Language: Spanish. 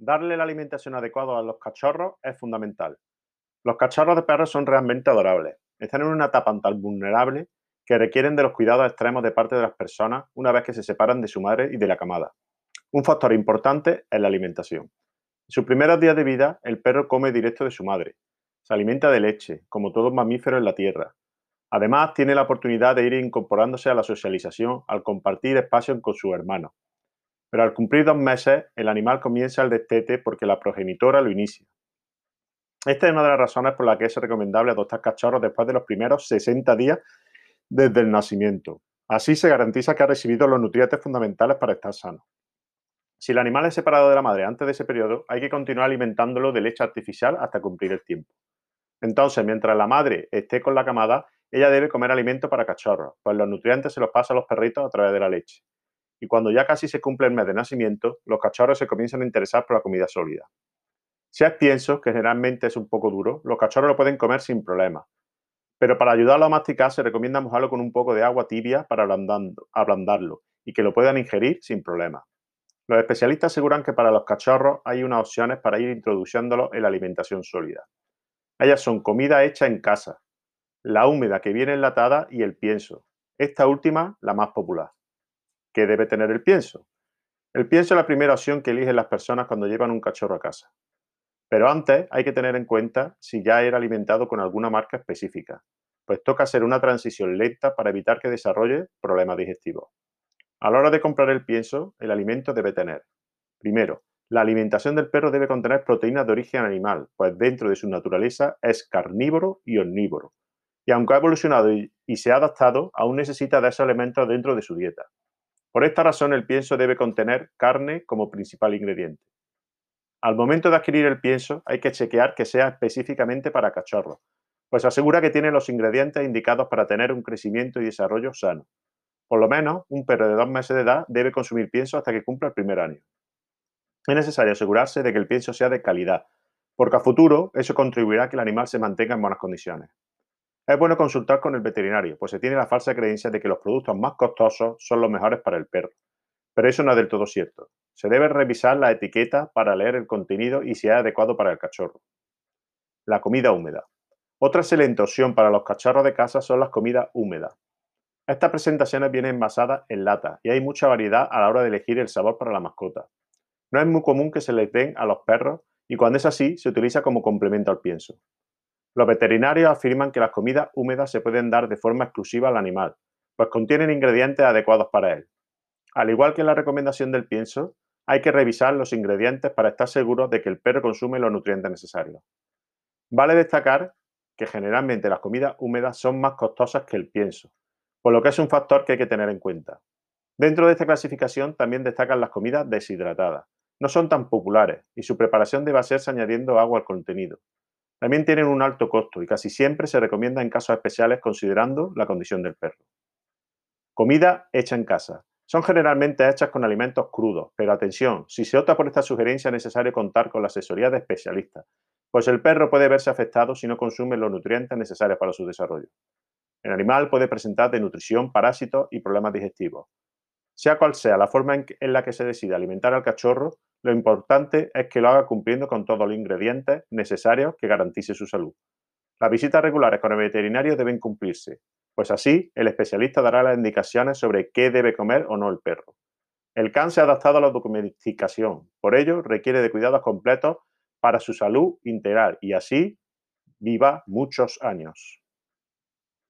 Darle la alimentación adecuada a los cachorros es fundamental. Los cachorros de perros son realmente adorables. Están en una etapa tan vulnerable que requieren de los cuidados extremos de parte de las personas una vez que se separan de su madre y de la camada. Un factor importante es la alimentación. En sus primeros días de vida, el perro come directo de su madre. Se alimenta de leche, como todo mamífero en la tierra. Además, tiene la oportunidad de ir incorporándose a la socialización al compartir espacio con su hermano. Pero al cumplir dos meses, el animal comienza el destete porque la progenitora lo inicia. Esta es una de las razones por las que es recomendable adoptar cachorros después de los primeros 60 días desde el nacimiento. Así se garantiza que ha recibido los nutrientes fundamentales para estar sano. Si el animal es separado de la madre antes de ese periodo, hay que continuar alimentándolo de leche artificial hasta cumplir el tiempo. Entonces, mientras la madre esté con la camada, ella debe comer alimento para cachorros, pues los nutrientes se los pasa a los perritos a través de la leche y cuando ya casi se cumple el mes de nacimiento, los cachorros se comienzan a interesar por la comida sólida. Si es pienso, que generalmente es un poco duro, los cachorros lo pueden comer sin problema. Pero para ayudarlo a masticar se recomienda mojarlo con un poco de agua tibia para ablandarlo y que lo puedan ingerir sin problema. Los especialistas aseguran que para los cachorros hay unas opciones para ir introduciéndolo en la alimentación sólida. Ellas son comida hecha en casa, la húmeda que viene enlatada y el pienso. Esta última, la más popular. ¿Qué debe tener el pienso? El pienso es la primera opción que eligen las personas cuando llevan un cachorro a casa. Pero antes hay que tener en cuenta si ya era alimentado con alguna marca específica, pues toca hacer una transición lenta para evitar que desarrolle problemas digestivos. A la hora de comprar el pienso, el alimento debe tener, primero, la alimentación del perro debe contener proteínas de origen animal, pues dentro de su naturaleza es carnívoro y omnívoro. Y aunque ha evolucionado y, se ha adaptado, aún necesita de esos elementos dentro de su dieta. Por esta razón, el pienso debe contener carne como principal ingrediente. Al momento de adquirir el pienso, hay que chequear que sea específicamente para cachorros, pues asegura que tiene los ingredientes indicados para tener un crecimiento y desarrollo sano. Por lo menos, un perro de dos meses de edad debe consumir pienso hasta que cumpla el primer año. Es necesario asegurarse de que el pienso sea de calidad, porque a futuro eso contribuirá a que el animal se mantenga en buenas condiciones. Es bueno consultar con el veterinario, pues se tiene la falsa creencia de que los productos más costosos son los mejores para el perro. Pero eso no es del todo cierto. Se debe revisar la etiqueta para leer el contenido y si es adecuado para el cachorro. La comida húmeda. Otra excelente opción para los cachorros de casa son las comidas húmedas. Estas presentaciones vienen basadas en lata y hay mucha variedad a la hora de elegir el sabor para la mascota. No es muy común que se les den a los perros y cuando es así se utiliza como complemento al pienso. Los veterinarios afirman que las comidas húmedas se pueden dar de forma exclusiva al animal, pues contienen ingredientes adecuados para él. Al igual que en la recomendación del pienso, hay que revisar los ingredientes para estar seguros de que el perro consume los nutrientes necesarios. Vale destacar que generalmente las comidas húmedas son más costosas que el pienso, por lo que es un factor que hay que tener en cuenta. Dentro de esta clasificación también destacan las comidas deshidratadas. No son tan populares y su preparación debe hacerse añadiendo agua al contenido, también tienen un alto costo y casi siempre se recomienda en casos especiales considerando la condición del perro. Comida hecha en casa. Son generalmente hechas con alimentos crudos, pero atención, si se opta por esta sugerencia es necesario contar con la asesoría de especialistas, pues el perro puede verse afectado si no consume los nutrientes necesarios para su desarrollo. El animal puede presentar desnutrición, parásitos y problemas digestivos. Sea cual sea la forma en la que se decide alimentar al cachorro, lo importante es que lo haga cumpliendo con todos los ingredientes necesarios que garantice su salud. Las visitas regulares con el veterinario deben cumplirse, pues así el especialista dará las indicaciones sobre qué debe comer o no el perro. El CAN se ha adaptado a la documentación, por ello requiere de cuidados completos para su salud integral y así viva muchos años.